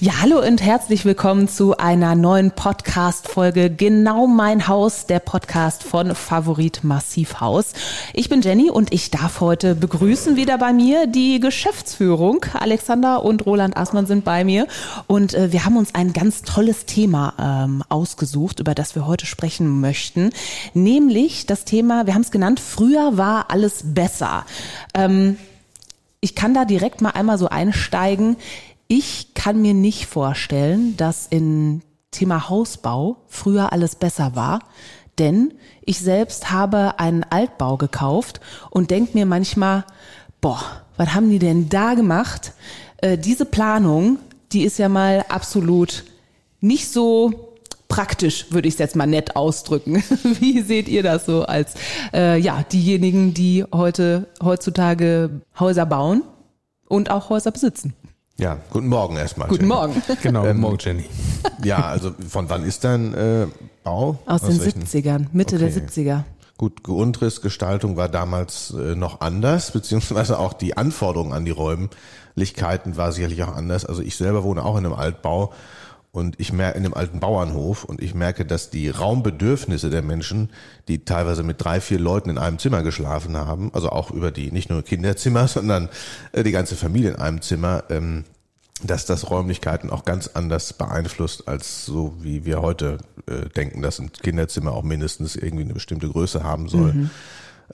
Ja, hallo und herzlich willkommen zu einer neuen Podcast-Folge Genau mein Haus, der Podcast von Favorit Massivhaus. Ich bin Jenny und ich darf heute begrüßen wieder bei mir die Geschäftsführung. Alexander und Roland Aßmann sind bei mir und äh, wir haben uns ein ganz tolles Thema ähm, ausgesucht, über das wir heute sprechen möchten, nämlich das Thema, wir haben es genannt, früher war alles besser. Ähm, ich kann da direkt mal einmal so einsteigen. Ich kann mir nicht vorstellen, dass in Thema Hausbau früher alles besser war, denn ich selbst habe einen Altbau gekauft und denke mir manchmal, boah, was haben die denn da gemacht? Äh, diese Planung, die ist ja mal absolut nicht so praktisch, würde ich es jetzt mal nett ausdrücken. Wie seht ihr das so als äh, ja diejenigen, die heute heutzutage Häuser bauen und auch Häuser besitzen? Ja, guten Morgen erstmal. Guten Jenny. Morgen. Genau, guten Morgen, Jenny. Ja, also von wann ist dein äh, Bau? Aus, den welchen? 70ern, Mitte Okay. der 70er. Gut, Grundrissgestaltung war damals äh, noch anders, beziehungsweise auch die Anforderungen an die Räumlichkeiten war sicherlich auch anders. Also ich selber wohne auch in einem Altbau und ich merke in einem alten Bauernhof und ich merke, dass die Raumbedürfnisse der Menschen, die teilweise mit drei, vier Leuten in einem Zimmer geschlafen haben, also auch über die nicht nur Kinderzimmer, sondern äh, die ganze Familie in einem Zimmer, ähm, dass das Räumlichkeiten auch ganz anders beeinflusst, als so wie wir heute äh, denken, dass ein Kinderzimmer auch mindestens irgendwie eine bestimmte Größe haben soll.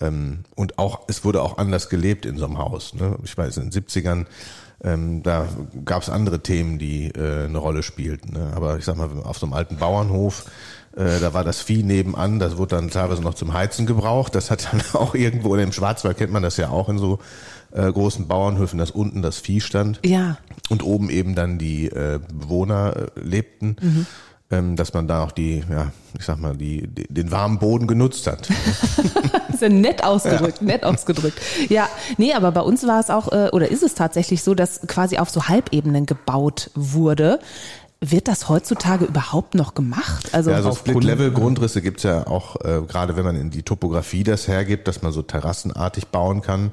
Ähm, und auch, es wurde auch anders gelebt in so einem Haus. Ne? Ich weiß, in den 70ern, ähm, da gab es andere Themen, die äh, eine Rolle spielten. Ne? Aber ich sag mal, auf so einem alten Bauernhof, äh, da war das Vieh nebenan, das wurde dann teilweise noch zum Heizen gebraucht. Das hat dann auch irgendwo, oder im Schwarzwald kennt man das ja auch in so äh, großen Bauernhöfen, dass unten das Vieh stand Ja, und oben eben dann die äh, Bewohner äh, lebten, ähm, dass man da auch die, ja, ich sag mal, die, die den warmen Boden genutzt hat. ist ja nett ausgedrückt, nett ausgedrückt. Ja, nee, aber bei uns war es auch, äh, oder ist es tatsächlich so, dass quasi auf so Halbebenen gebaut wurde. Wird das heutzutage überhaupt noch gemacht? Also, Ja, also Split-Level-Grundrisse gibt's ja auch, äh, gerade wenn man in die Topografie das hergibt, dass man so terrassenartig bauen kann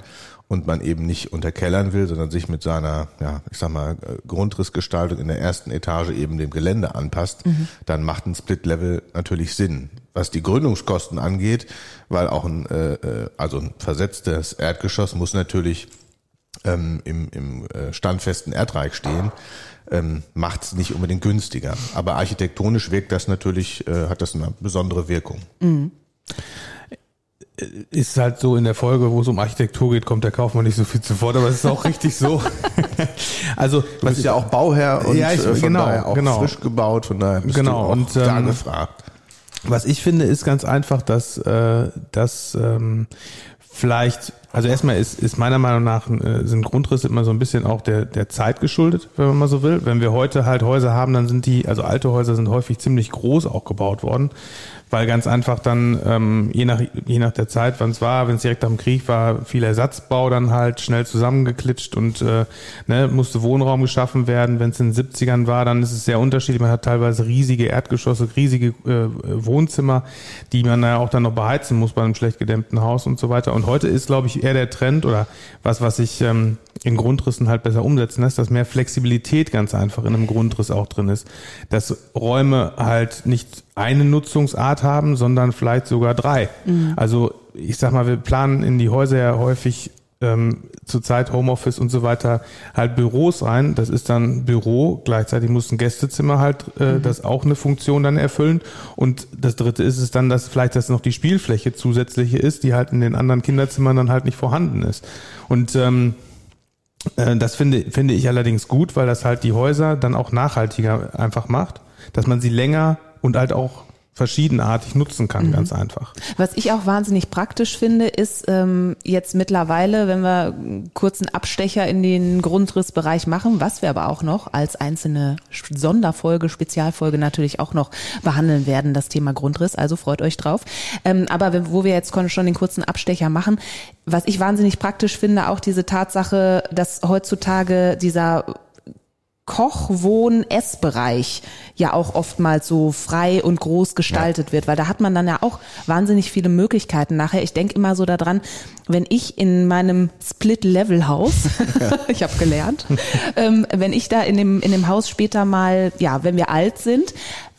und man eben nicht unterkellern will, sondern sich mit seiner, ja, ich sag mal, äh, Grundrissgestaltung in der ersten Etage eben dem Gelände anpasst, dann macht ein Split-Level natürlich Sinn. Was die Gründungskosten angeht, weil auch ein, äh, äh, also ein versetztes Erdgeschoss muss natürlich ähm, im, im äh, standfesten Erdreich stehen, ähm, macht es nicht unbedingt günstiger. Aber architektonisch wirkt das natürlich, äh, hat das eine besondere Wirkung. Ist halt so in der Folge, wo es um Architektur geht, kommt der Kaufmann nicht so viel zuvor, aber es ist auch richtig so. also, Du bist ja auch Bauherr und Ja, ich- äh, von genau, daher auch genau. frisch gebaut, von daher bist Genau, du und, da ähm, gefragt. Was ich finde, ist ganz einfach, dass, äh, dass ähm, vielleicht, also erstmal ist, ist meiner Meinung nach äh, sind Grundrisse immer so ein bisschen auch der, der Zeit geschuldet, wenn man mal so will. Wenn wir heute halt Häuser haben, dann sind die, also alte Häuser sind häufig ziemlich groß auch gebaut worden, weil ganz einfach dann, ähm, je, nach, je nach der Zeit, wann es war, wenn es direkt am Krieg war, viel Ersatzbau dann halt schnell zusammengeklitscht und äh, ne, musste Wohnraum geschaffen werden. Wenn es in den 70ern war, dann ist es sehr unterschiedlich. Man hat teilweise riesige Erdgeschosse, riesige äh, Wohnzimmer, die man ja auch dann noch beheizen muss bei einem schlecht gedämmten Haus und so weiter. Und heute ist, glaube ich, eher der Trend oder was, was sich ähm, in Grundrissen halt besser umsetzen lässt, dass mehr Flexibilität ganz einfach in einem Grundriss auch drin ist. Dass Räume halt nicht eine Nutzungsart haben, sondern vielleicht sogar drei. Also ich sag mal, wir planen in die Häuser ja häufig ähm, zurzeit Homeoffice und so weiter halt Büros rein. Das ist dann Büro, gleichzeitig muss ein Gästezimmer halt äh, das auch eine Funktion dann erfüllen. Und das dritte ist es dann, dass vielleicht das noch die Spielfläche zusätzliche ist, die halt in den anderen Kinderzimmern dann halt nicht vorhanden ist. Und ähm, äh, das finde, finde ich allerdings gut, weil das halt die Häuser dann auch nachhaltiger einfach macht, dass man sie länger und halt auch verschiedenartig nutzen kann, mhm. ganz einfach. Was ich auch wahnsinnig praktisch finde, ist ähm, jetzt mittlerweile, wenn wir einen kurzen Abstecher in den Grundrissbereich machen, was wir aber auch noch als einzelne Sonderfolge, Spezialfolge natürlich auch noch behandeln werden, das Thema Grundriss, also freut euch drauf. Ähm, aber wo wir jetzt schon den kurzen Abstecher machen, was ich wahnsinnig praktisch finde, auch diese Tatsache, dass heutzutage dieser Koch-, Wohn-, Essbereich ja auch oftmals so frei und groß gestaltet ja. wird, weil da hat man dann ja auch wahnsinnig viele Möglichkeiten nachher. Ich denke immer so daran, wenn ich in meinem Split-Level-Haus, ja. ich habe gelernt, ähm, wenn ich da in dem, in dem Haus später mal, ja, wenn wir alt sind,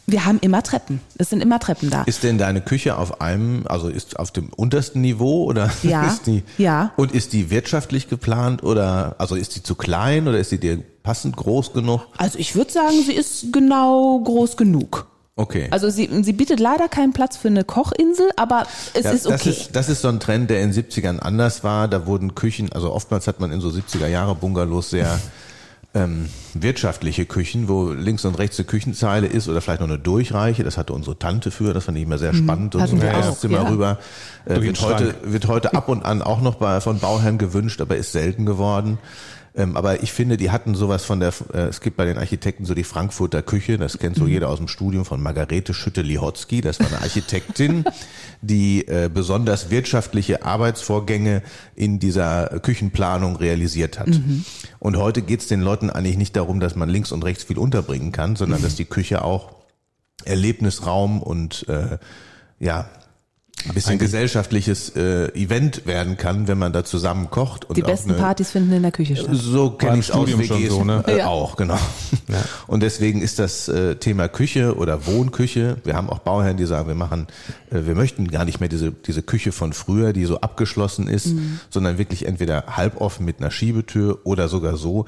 wir haben immer Treppen. Es sind immer Treppen da. Ist denn deine Küche auf einem, also ist auf dem untersten Niveau oder ja, ist die? Ja. Und ist die wirtschaftlich geplant oder also ist die zu klein oder ist sie dir passend groß genug? Also ich würde sagen, sie ist genau groß genug. Okay. Also sie, sie bietet leider keinen Platz für eine Kochinsel, aber es ja, ist okay. Das ist, das ist so ein Trend, der in den 70ern anders war. Da wurden Küchen, also oftmals hat man in so 70er Jahre Bungalows sehr ähm, wirtschaftliche Küchen, wo links und rechts eine Küchenzeile ist oder vielleicht noch eine Durchreiche. Das hatte unsere Tante für, das fand ich immer sehr mhm. spannend. und so ein auch, Zimmer ja. rüber. Äh, wird, heute, wird heute ab und an auch noch bei, von Bauherren gewünscht, aber ist selten geworden. Ähm, aber ich finde, die hatten sowas von der, äh, es gibt bei den Architekten so die Frankfurter Küche, das kennt so mhm. jeder aus dem Studium von Margarete Schütte-Lihotzky, das war eine Architektin, die äh, besonders wirtschaftliche Arbeitsvorgänge in dieser Küchenplanung realisiert hat. Mhm. Und heute geht's den Leuten eigentlich nicht darum, dass man links und rechts viel unterbringen kann, sondern mhm. dass die Küche auch Erlebnisraum und äh, ja, ein bisschen Eigentlich gesellschaftliches äh, Event werden kann, wenn man da zusammen kocht. Und die besten eine, Partys finden in der Küche statt. So kenne ich aus WGs so, ne? äh, ja. auch, genau. Ja. Und deswegen ist das äh, Thema Küche oder Wohnküche, wir haben auch Bauherren, die sagen, wir machen, äh, wir möchten gar nicht mehr diese, diese Küche von früher, die so abgeschlossen ist, mhm. sondern wirklich entweder halboffen mit einer Schiebetür oder sogar so,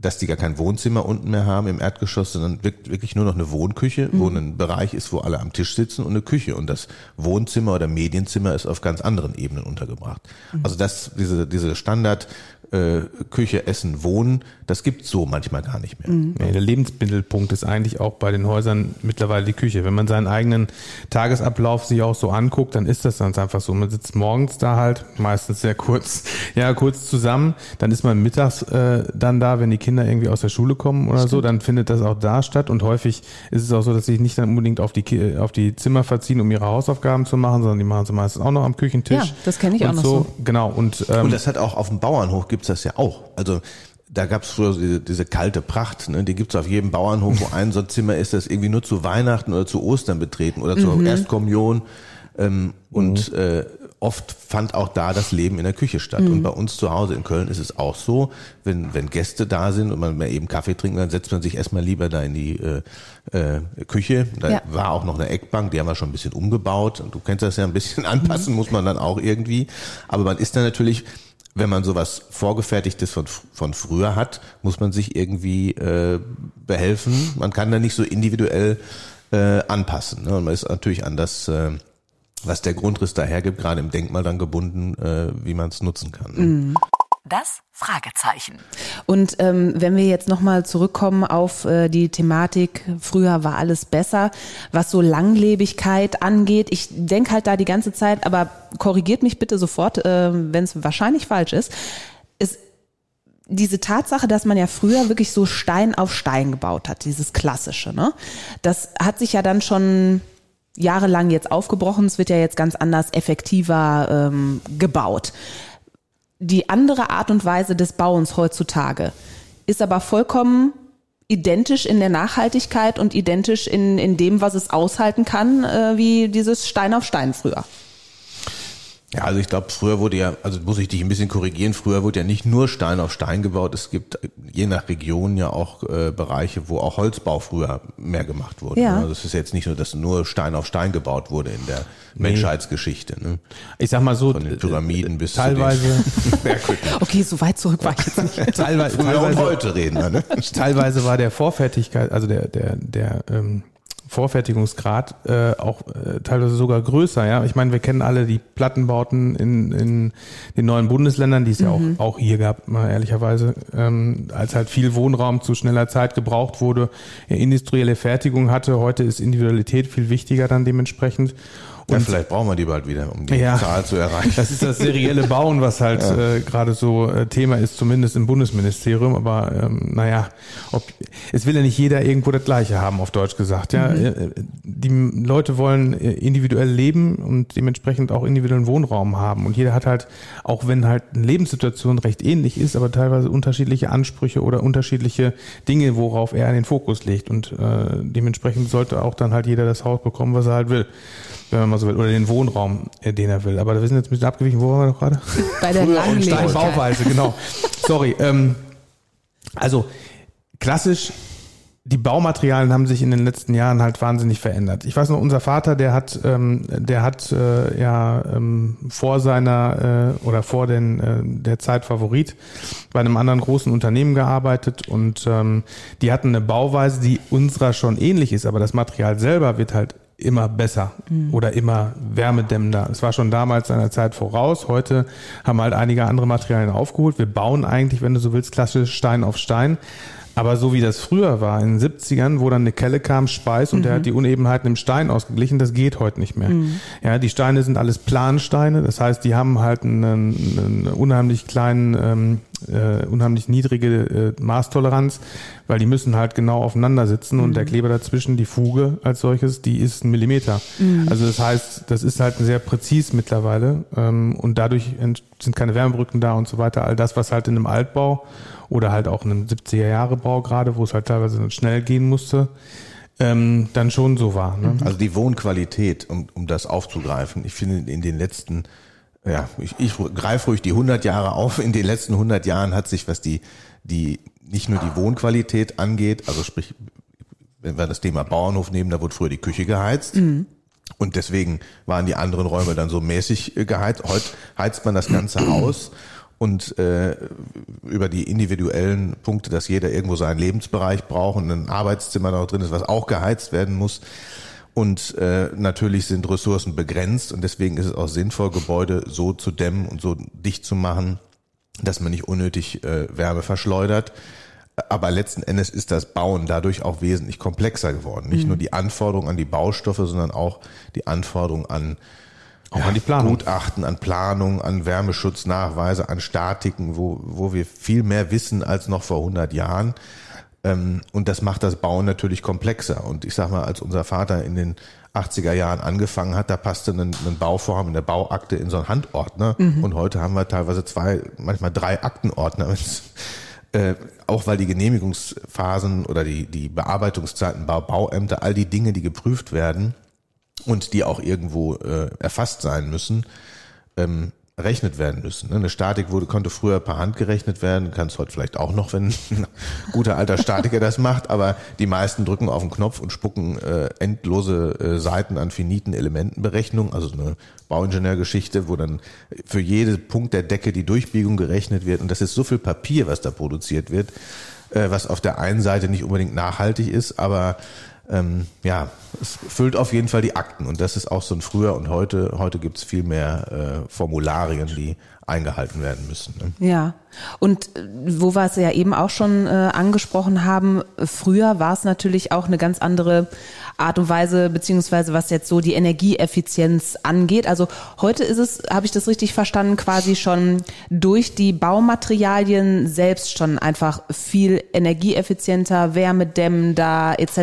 dass die gar kein Wohnzimmer unten mehr haben im Erdgeschoss, sondern wirklich nur noch eine Wohnküche, mhm. wo ein Bereich ist, wo alle am Tisch sitzen und eine Küche. Und das Wohnzimmer oder Medienzimmer ist auf ganz anderen Ebenen untergebracht. Mhm. Also das, diese, diese Standard äh, Küche, Essen, Wohnen, das gibt's so manchmal gar nicht mehr. Mhm. Nee, der Lebensmittelpunkt ist eigentlich auch bei den Häusern mittlerweile die Küche. Wenn man seinen eigenen Tagesablauf sich auch so anguckt, dann ist das ganz einfach so. Man sitzt morgens da halt, meistens sehr kurz, ja, kurz zusammen. Dann ist man mittags äh, dann da, wenn die Kinder irgendwie aus der Schule kommen oder Stimmt. so, dann findet das auch da statt. Und häufig ist es auch so, dass sie sich nicht dann unbedingt auf die, auf die Zimmer verziehen, um ihre Hausaufgaben zu machen, sondern die machen sie meistens auch noch am Küchentisch. Ja, das kenne ich und auch noch so. so. Genau. Und, ähm, und das hat auch auf dem Bauernhof gibt's das ja auch. Also da gab's früher diese, diese kalte Pracht, ne? die gibt's auf jedem Bauernhof, wo ein so ein Zimmer ist, das irgendwie nur zu Weihnachten oder zu Ostern betreten oder zur mhm. Erstkommunion. Ähm, und mhm. äh, oft fand auch da das Leben in der Küche statt. Mhm. Und bei uns zu Hause in Köln ist es auch so, wenn, wenn Gäste da sind und man mal eben Kaffee trinkt, dann setzt man sich erstmal lieber da in die äh, äh, Küche. Da ja. war auch noch eine Eckbank, die haben wir schon ein bisschen umgebaut. Und du kennst das ja ein bisschen anpassen, mhm. muss man dann auch irgendwie. Aber man ist dann natürlich wenn man sowas Vorgefertigtes von, von früher hat, muss man sich irgendwie äh, behelfen. Man kann da nicht so individuell äh, anpassen. Ne? Und man ist natürlich an das, äh, was der Grundriss dahergibt, gerade im Denkmal dann gebunden, äh, wie man es nutzen kann. Ne? Mhm. Das Fragezeichen. Und ähm, wenn wir jetzt nochmal zurückkommen auf äh, die Thematik, früher war alles besser, was so Langlebigkeit angeht. Ich denke halt da die ganze Zeit, aber korrigiert mich bitte sofort, äh, wenn es wahrscheinlich falsch ist. ist diese Tatsache, dass man ja früher wirklich so Stein auf Stein gebaut hat, dieses klassische, ne? Das hat sich ja dann schon jahrelang jetzt aufgebrochen. Es wird ja jetzt ganz anders, effektiver ähm, gebaut die andere Art und Weise des Bauens heutzutage ist aber vollkommen identisch in der Nachhaltigkeit und identisch in, in dem, was es aushalten kann, äh, wie dieses Stein auf Stein früher. Ja, also ich glaube, früher wurde ja, also muss ich dich ein bisschen korrigieren, früher wurde ja nicht nur Stein auf Stein gebaut, es gibt je nach Region ja auch äh, Bereiche, wo auch Holzbau früher mehr gemacht wurde. Ja. Also es ist jetzt nicht so, dass nur Stein auf Stein gebaut wurde in der nee. Menschheitsgeschichte. Ne? Ich sag mal so, von den Pyramiden bis teilweise, zu den. Okay, so weit zurück war ich jetzt nicht. teilweise, teilweise, heute reden wir, ne? Teilweise war der Vorfertigkeit, also der, der, der, ähm, Vorfertigungsgrad äh, auch äh, teilweise sogar größer. Ja, ich meine, wir kennen alle die Plattenbauten in, in den neuen Bundesländern, die es ja auch, auch hier gab, mal ehrlicherweise, ähm, als halt viel Wohnraum zu schneller Zeit gebraucht wurde, industrielle Fertigung hatte. Heute ist Individualität viel wichtiger dann dementsprechend. Ja, vielleicht brauchen wir die bald wieder, um die Ja. Zahl zu erreichen. Das ist das serielle Bauen, was halt äh, gerade so äh, Thema ist, zumindest im Bundesministerium. Aber ähm, naja, ob, es will ja nicht jeder irgendwo das Gleiche haben, auf Deutsch gesagt. Ja, Äh, die Leute wollen äh, individuell leben und dementsprechend auch individuellen Wohnraum haben. Und jeder hat halt, auch wenn halt eine Lebenssituation recht ähnlich ist, aber teilweise unterschiedliche Ansprüche oder unterschiedliche Dinge, worauf er den Fokus legt. Und äh, dementsprechend sollte auch dann halt jeder das Haus bekommen, was er halt will, wenn man mal so will, oder den Wohnraum, äh, den er will. Aber wir sind jetzt ein bisschen abgewichen. Wo waren wir doch gerade? Bei der Früher und Langlebigkeit. Bauweise, genau. Sorry. Ähm, also klassisch, die Baumaterialien haben sich in den letzten Jahren halt wahnsinnig verändert. Ich weiß noch, unser Vater, der hat, ähm, der hat äh, ja ähm, vor seiner äh, oder vor den, äh, der Zeit Favorit bei einem anderen großen Unternehmen gearbeitet und ähm, die hatten eine Bauweise, die unserer schon ähnlich ist, aber das Material selber wird halt immer besser oder immer wärmedämmender. Es war schon damals seiner Zeit voraus. Heute haben halt einige andere Materialien aufgeholt. Wir bauen eigentlich, wenn du so willst, klassisch Stein auf Stein. Aber so wie das früher war, in den 70ern, wo dann eine Kelle kam, Speis und der hat die Unebenheiten im Stein ausgeglichen, das geht heute nicht mehr. Ja, die Steine sind alles Plansteine, das heißt, die haben halt einen, einen unheimlich kleinen, ähm, äh, unheimlich niedrige äh, Maßtoleranz, weil die müssen halt genau aufeinander sitzen und der Kleber dazwischen, die Fuge als solches, die ist ein Millimeter. Also das heißt, das ist halt sehr präzis mittlerweile ähm, und dadurch sind keine Wärmebrücken da und so weiter. All das, was halt in einem Altbau oder halt auch in einem 70er-Jahre-Bau gerade, wo es halt teilweise schnell gehen musste, ähm, dann schon so war. Ne? Also die Wohnqualität, um, um das aufzugreifen, ich finde in den letzten, ja, ich, ich greife ruhig die 100 Jahre auf, in den letzten 100 Jahren hat sich, was die, die, nicht nur die Wohnqualität angeht, also sprich, wenn wir das Thema Bauernhof nehmen, da wurde früher die Küche geheizt. Und deswegen waren die anderen Räume dann so mäßig äh, geheizt. Heute heizt man das ganze Haus und äh, über die individuellen Punkte, dass jeder irgendwo seinen Lebensbereich braucht und ein Arbeitszimmer noch drin ist, was auch geheizt werden muss. Und äh, natürlich sind Ressourcen begrenzt und deswegen ist es auch sinnvoll, Gebäude so zu dämmen und so dicht zu machen, dass man nicht unnötig äh, Wärme verschleudert. Aber letzten Endes ist das Bauen dadurch auch wesentlich komplexer geworden. Nicht nur die Anforderungen an die Baustoffe, sondern auch die Anforderungen an Auch an die Planung. Gutachten, an Planung, an Wärmeschutznachweise, an Statiken, wo, wo wir viel mehr wissen als noch vor 100 Jahren. Ähm, Und das macht das Bauen natürlich komplexer. Und ich sag mal, als unser Vater in den 80er Jahren angefangen hat, da passte ein, ein Bauvorhaben in der Bauakte in so einen Handordner. Und heute haben wir teilweise zwei, manchmal drei Aktenordner. Äh, auch weil die Genehmigungsphasen oder die, die Bearbeitungszeiten, Bau, Bauämter, all die Dinge, die geprüft werden und die auch irgendwo äh, erfasst sein müssen, ähm, errechnet werden müssen. ne? Eine Statik wurde, konnte früher per Hand gerechnet werden, kann es heute vielleicht auch noch, wenn ein guter alter Statiker das macht, aber die meisten drücken auf den Knopf und spucken äh, endlose äh, Seiten an finiten Elementenberechnung, also eine Bauingenieurgeschichte, wo dann für jeden Punkt der Decke die Durchbiegung gerechnet wird und das ist so viel Papier, was da produziert wird, äh, was auf der einen Seite nicht unbedingt nachhaltig ist, aber ähm, ja, es füllt auf jeden Fall die Akten und das ist auch so ein früher und heute, heute gibt's viel mehr äh, Formularien, die eingehalten werden müssen. Ne? Ja, und äh, wo wir es ja eben auch schon äh, angesprochen haben, früher war es natürlich auch eine ganz andere Art und Weise, beziehungsweise was jetzt so die Energieeffizienz angeht. Also heute ist es, habe ich das richtig verstanden, quasi schon durch die Baumaterialien selbst schon einfach viel energieeffizienter, wärmedämmender etc.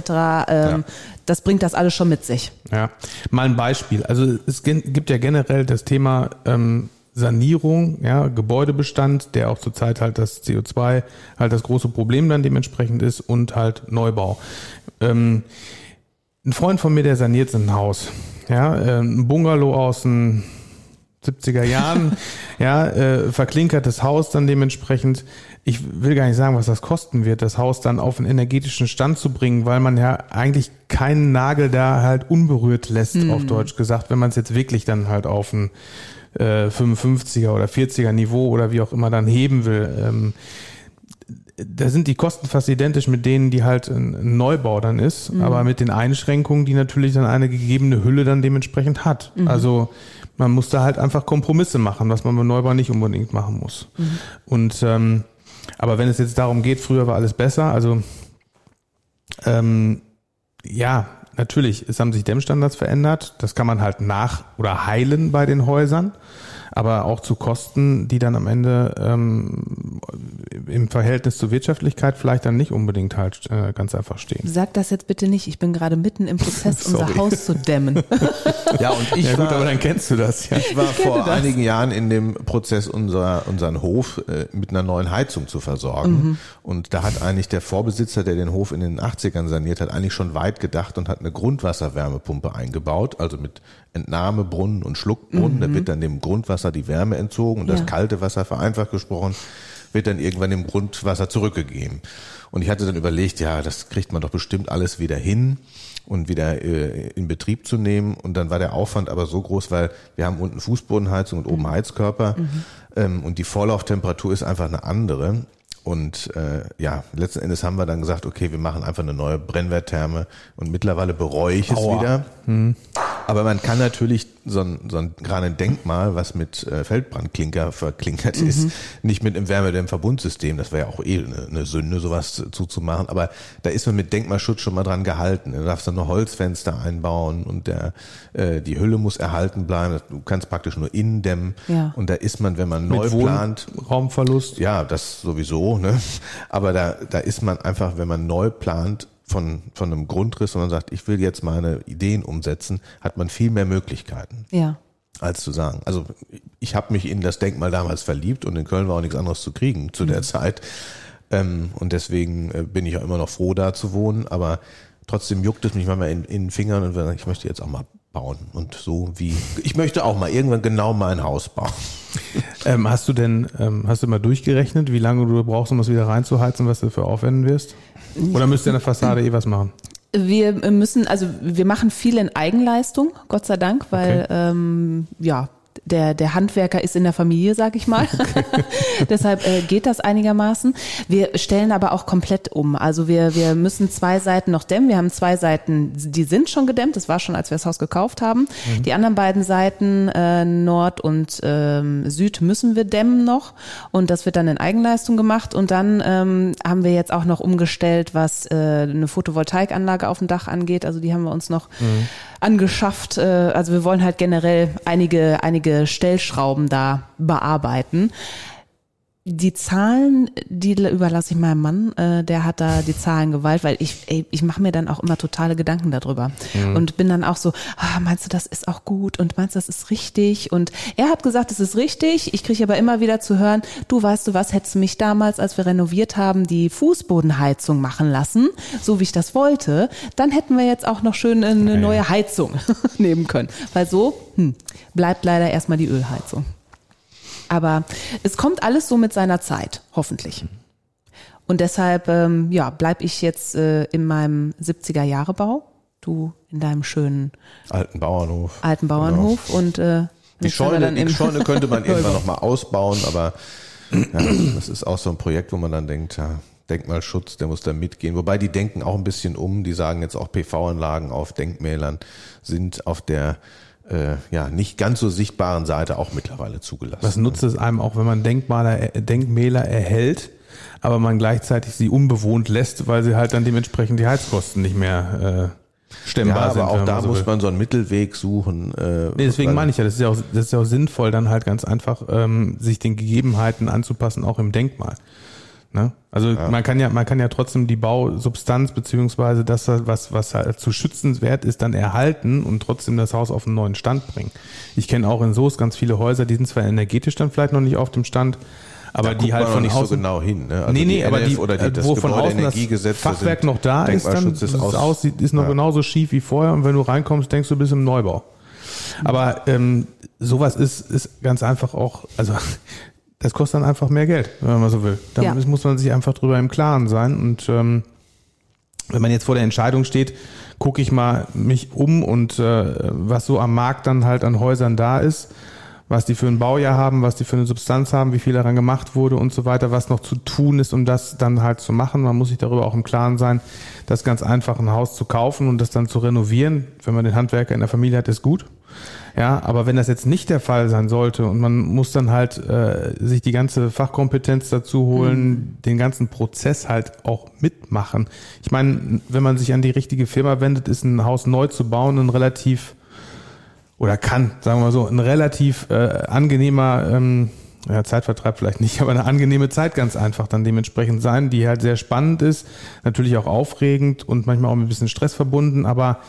Ähm, Das bringt das alles schon mit sich. Ja, mal ein Beispiel. Also es gibt ja generell das Thema ähm, Sanierung, ja, Gebäudebestand, der auch zurzeit halt das CO2 halt das große Problem dann dementsprechend ist und halt Neubau. Ähm, ein Freund von mir, der saniert sein Haus. Ja, äh, ein Bungalow aus den 70er Jahren, ja, äh, verklinkertes Haus dann dementsprechend. Ich will gar nicht sagen, was das kosten wird, das Haus dann auf einen energetischen Stand zu bringen, weil man ja eigentlich keinen Nagel da halt unberührt lässt, auf Deutsch gesagt, wenn man es jetzt wirklich dann halt auf ein äh, 55er oder 40er Niveau oder wie auch immer dann heben will. Ähm, da sind die Kosten fast identisch mit denen, die halt ein Neubau dann ist, mhm. aber mit den Einschränkungen, die natürlich dann eine gegebene Hülle dann dementsprechend hat. Mhm. Also man muss da halt einfach Kompromisse machen, was man beim Neubau nicht unbedingt machen muss. Mhm. Und ähm, aber wenn es jetzt darum geht, früher war alles besser, also ähm, ja, natürlich, es haben sich Dämmstandards verändert. Das kann man halt nach oder heilen bei den Häusern aber auch zu Kosten, die dann am Ende ähm, im Verhältnis zur Wirtschaftlichkeit vielleicht dann nicht unbedingt halt äh, ganz einfach stehen. Sag das jetzt bitte nicht. Ich bin gerade mitten im Prozess, unser Haus zu dämmen. ja, und ich ja, gut, war, aber dann kennst du das ja. Ich war ich vor das. einigen Jahren in dem Prozess, unser, unseren Hof äh, mit einer neuen Heizung zu versorgen. Mhm. Und da hat eigentlich der Vorbesitzer, der den Hof in den 80ern saniert hat, eigentlich schon weit gedacht und hat eine Grundwasserwärmepumpe eingebaut, also mit Entnahmebrunnen und Schluckbrunnen. Mhm. Da wird dann dem Grundwasser die Wärme entzogen und ja. das kalte Wasser, vereinfacht gesprochen, wird dann irgendwann dem Grundwasser zurückgegeben. Und ich hatte dann überlegt, ja, das kriegt man doch bestimmt alles wieder hin und wieder äh, in Betrieb zu nehmen. Und dann war der Aufwand aber so groß, weil wir haben unten Fußbodenheizung und oben mhm. Heizkörper mhm. ähm, und die Vorlauftemperatur ist einfach eine andere. Und äh, ja, letzten Endes haben wir dann gesagt, okay, wir machen einfach eine neue Brennwerttherme und mittlerweile bereue ich es Aua. wieder. Hm. Aber man kann natürlich so ein, so ein gerade ein Denkmal, was mit äh, Feldbrandklinker verklinkert mhm. ist, nicht mit einem Wärmedämmverbundsystem. Das wäre ja auch eh eine, eine Sünde, sowas zuzumachen. Aber da ist man mit Denkmalschutz schon mal dran gehalten. Du darfst dann nur Holzfenster einbauen und der äh, die Hülle muss erhalten bleiben. Du kannst praktisch nur innen dämmen. Ja. Und da ist man, wenn man neu plant. Raumverlust. Ja, das sowieso. Ne? Aber da, da ist man einfach, wenn man neu plant, von, von einem Grundriss und man sagt, ich will jetzt meine Ideen umsetzen, hat man viel mehr Möglichkeiten. Ja. Als zu sagen. Also ich habe mich in das Denkmal damals verliebt und in Köln war auch nichts anderes zu kriegen zu mhm. der Zeit. Ähm, und deswegen äh, bin ich auch immer noch froh, da zu wohnen. Aber trotzdem juckt es mich manchmal in, in den Fingern und wenn ich möchte jetzt auch mal bauen. Und so wie, ich möchte auch mal irgendwann genau mein Haus bauen. Ähm, hast du denn, ähm, hast du mal durchgerechnet, wie lange du brauchst, um das wieder reinzuheizen, was du dafür aufwenden wirst? Oder müsst ihr in der Fassade eh was machen? Wir müssen, also wir machen viel in Eigenleistung, Gott sei Dank, weil okay. ähm, ja, der, der Handwerker ist in der Familie, sag ich mal. Okay. Deshalb äh, geht das einigermaßen. Wir stellen aber auch komplett um. Also wir, wir müssen zwei Seiten noch dämmen. Wir haben zwei Seiten, die sind schon gedämmt. Das war schon, als wir das Haus gekauft haben. Mhm. Die anderen beiden Seiten, äh, Nord und ähm, Süd, müssen wir dämmen noch. Und das wird dann in Eigenleistung gemacht. Und dann ähm, haben wir jetzt auch noch umgestellt, was äh, eine Photovoltaikanlage auf dem Dach angeht. Also die haben wir uns noch mhm angeschafft. Äh, also wir wollen halt generell einige, einige Stellschrauben da bearbeiten. Die Zahlen, die überlasse ich meinem Mann, äh, der hat da die Zahlen gewalt, weil ich, ey, ich mache mir dann auch immer totale Gedanken darüber mhm. und bin dann auch so, ah, meinst du, das ist auch gut und meinst du, das ist richtig? Und er hat gesagt, es ist richtig. Ich kriege aber immer wieder zu hören, du weißt du was, hättest du mich damals, als wir renoviert haben, die Fußbodenheizung machen lassen, so wie ich das wollte, dann hätten wir jetzt auch noch schön eine neue Heizung nehmen können. Weil so hm, bleibt leider erstmal die Ölheizung. Aber es kommt alles so mit seiner Zeit, hoffentlich. Und deshalb, ähm, ja, bleib ich jetzt äh, in meinem 70er-Jahre-Bau. Du in deinem schönen alten Bauernhof. Alten Bauernhof genau. und äh, die Scheune, die Scheune könnte man irgendwann nochmal ausbauen, aber ja, das ist auch so ein Projekt, wo man dann denkt, ja, Denkmalschutz, der muss da mitgehen. Wobei die denken auch ein bisschen um, die sagen jetzt auch PV-Anlagen auf Denkmälern sind auf der äh, ja nicht ganz so sichtbaren Seite auch mittlerweile zugelassen. Was nutzt es einem auch, wenn man Denkmaler, Denkmäler erhält, aber man gleichzeitig sie unbewohnt lässt, weil sie halt dann dementsprechend die Heizkosten nicht mehr äh, stemmbar ja, aber sind. Auch da so muss will. man so einen Mittelweg suchen. Äh, nee, deswegen meine ich ja, das ist ja auch, das ist ja auch sinnvoll, dann halt ganz einfach ähm, sich den Gegebenheiten anzupassen, auch im Denkmal. Ne? Also ja. man kann ja, man kann ja trotzdem die Bausubstanz beziehungsweise das, was, was halt zu schützenswert ist, dann erhalten und trotzdem das Haus auf einen neuen Stand bringen. Ich kenne auch in Soest ganz viele Häuser, die sind zwar energetisch dann vielleicht noch nicht auf dem Stand, aber da die halt von nicht außen, so genau hin. Ne? Also nee, nee, aber die, oder die, das wo von außen das Fachwerk noch da ist, dann ist es aus, ist noch ja. genauso schief wie vorher und wenn du reinkommst, denkst du, bist im Neubau. Aber ähm, sowas ist, ist ganz einfach auch, also das kostet dann einfach mehr Geld, wenn man so will. Da ja. muss man sich einfach drüber im Klaren sein. Und ähm, wenn man jetzt vor der Entscheidung steht, gucke ich mal mich um und äh, was so am Markt dann halt an Häusern da ist. was die für ein Baujahr haben, was die für eine Substanz haben, wie viel daran gemacht wurde und so weiter, was noch zu tun ist, um das dann halt zu machen. Man muss sich darüber auch im Klaren sein, das ganz einfach ein Haus zu kaufen und das dann zu renovieren. Wenn man den Handwerker in der Familie hat, ist gut. Ja, aber wenn das jetzt nicht der Fall sein sollte und man muss dann halt äh, sich die ganze Fachkompetenz dazu holen, mhm. den ganzen Prozess halt auch mitmachen. Ich meine, wenn man sich an die richtige Firma wendet, ist ein Haus neu zu bauen ein relativ oder kann, sagen wir mal so, ein relativ äh, angenehmer ähm, ja, Zeitvertreib vielleicht nicht, aber eine angenehme Zeit ganz einfach dann dementsprechend sein, die halt sehr spannend ist, natürlich auch aufregend und manchmal auch mit ein bisschen Stress verbunden, aber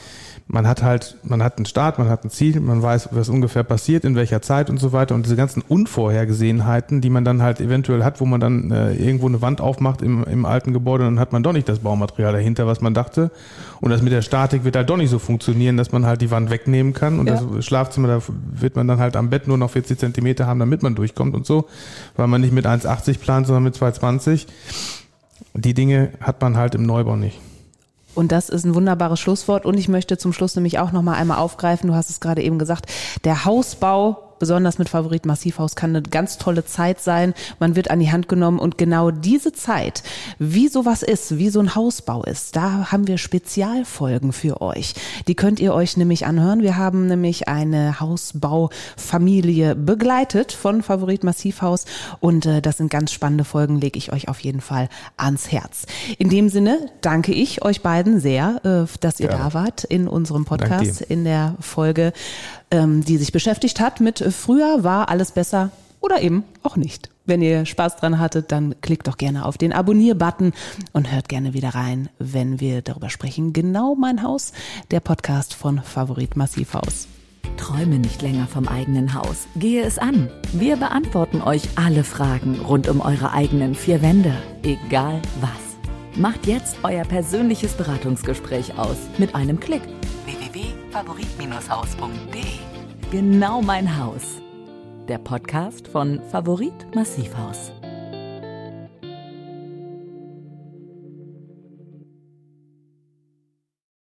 man hat halt, man hat einen Start, man hat ein Ziel, man weiß, was ungefähr passiert, in welcher Zeit und so weiter. Und diese ganzen Unvorhergesehenheiten, die man dann halt eventuell hat, wo man dann äh, irgendwo eine Wand aufmacht im, im alten Gebäude, dann hat man doch nicht das Baumaterial dahinter, was man dachte. Und das mit der Statik wird halt doch nicht so funktionieren, dass man halt die Wand wegnehmen kann. Und ja. das Schlafzimmer, da wird man dann halt am Bett nur noch 40 Zentimeter haben, damit man durchkommt und so, weil man nicht mit 1,80 plant, sondern mit 2,20. Die Dinge hat man halt im Neubau nicht. Und das ist ein wunderbares Schlusswort. Und ich möchte zum Schluss nämlich auch nochmal einmal aufgreifen. Du hast es gerade eben gesagt. Der Hausbau besonders mit Favorit Massivhaus kann eine ganz tolle Zeit sein. Man wird an die Hand genommen und genau diese Zeit, wie sowas ist, wie so ein Hausbau ist, da haben wir Spezialfolgen für euch. Die könnt ihr euch nämlich anhören. Wir haben nämlich eine Hausbaufamilie begleitet von Favorit Massivhaus und äh, das sind ganz spannende Folgen, lege ich euch auf jeden Fall ans Herz. In dem Sinne danke ich euch beiden sehr, äh, dass ihr ja. da wart in unserem Podcast, in der Folge ähm, die sich beschäftigt hat mit äh, früher war alles besser oder eben auch nicht. Wenn ihr Spaß dran hattet, dann klickt doch gerne auf den Abonnier-Button und hört gerne wieder rein, wenn wir darüber sprechen. Genau mein Haus, der Podcast von Favorit Massivhaus. Träume nicht länger vom eigenen Haus. Gehe es an. Wir beantworten euch alle Fragen rund um eure eigenen vier Wände, egal was. Macht jetzt euer persönliches Beratungsgespräch aus mit einem Klick favorit-haus.de. Genau mein Haus. Der Podcast von Favorit Massivhaus.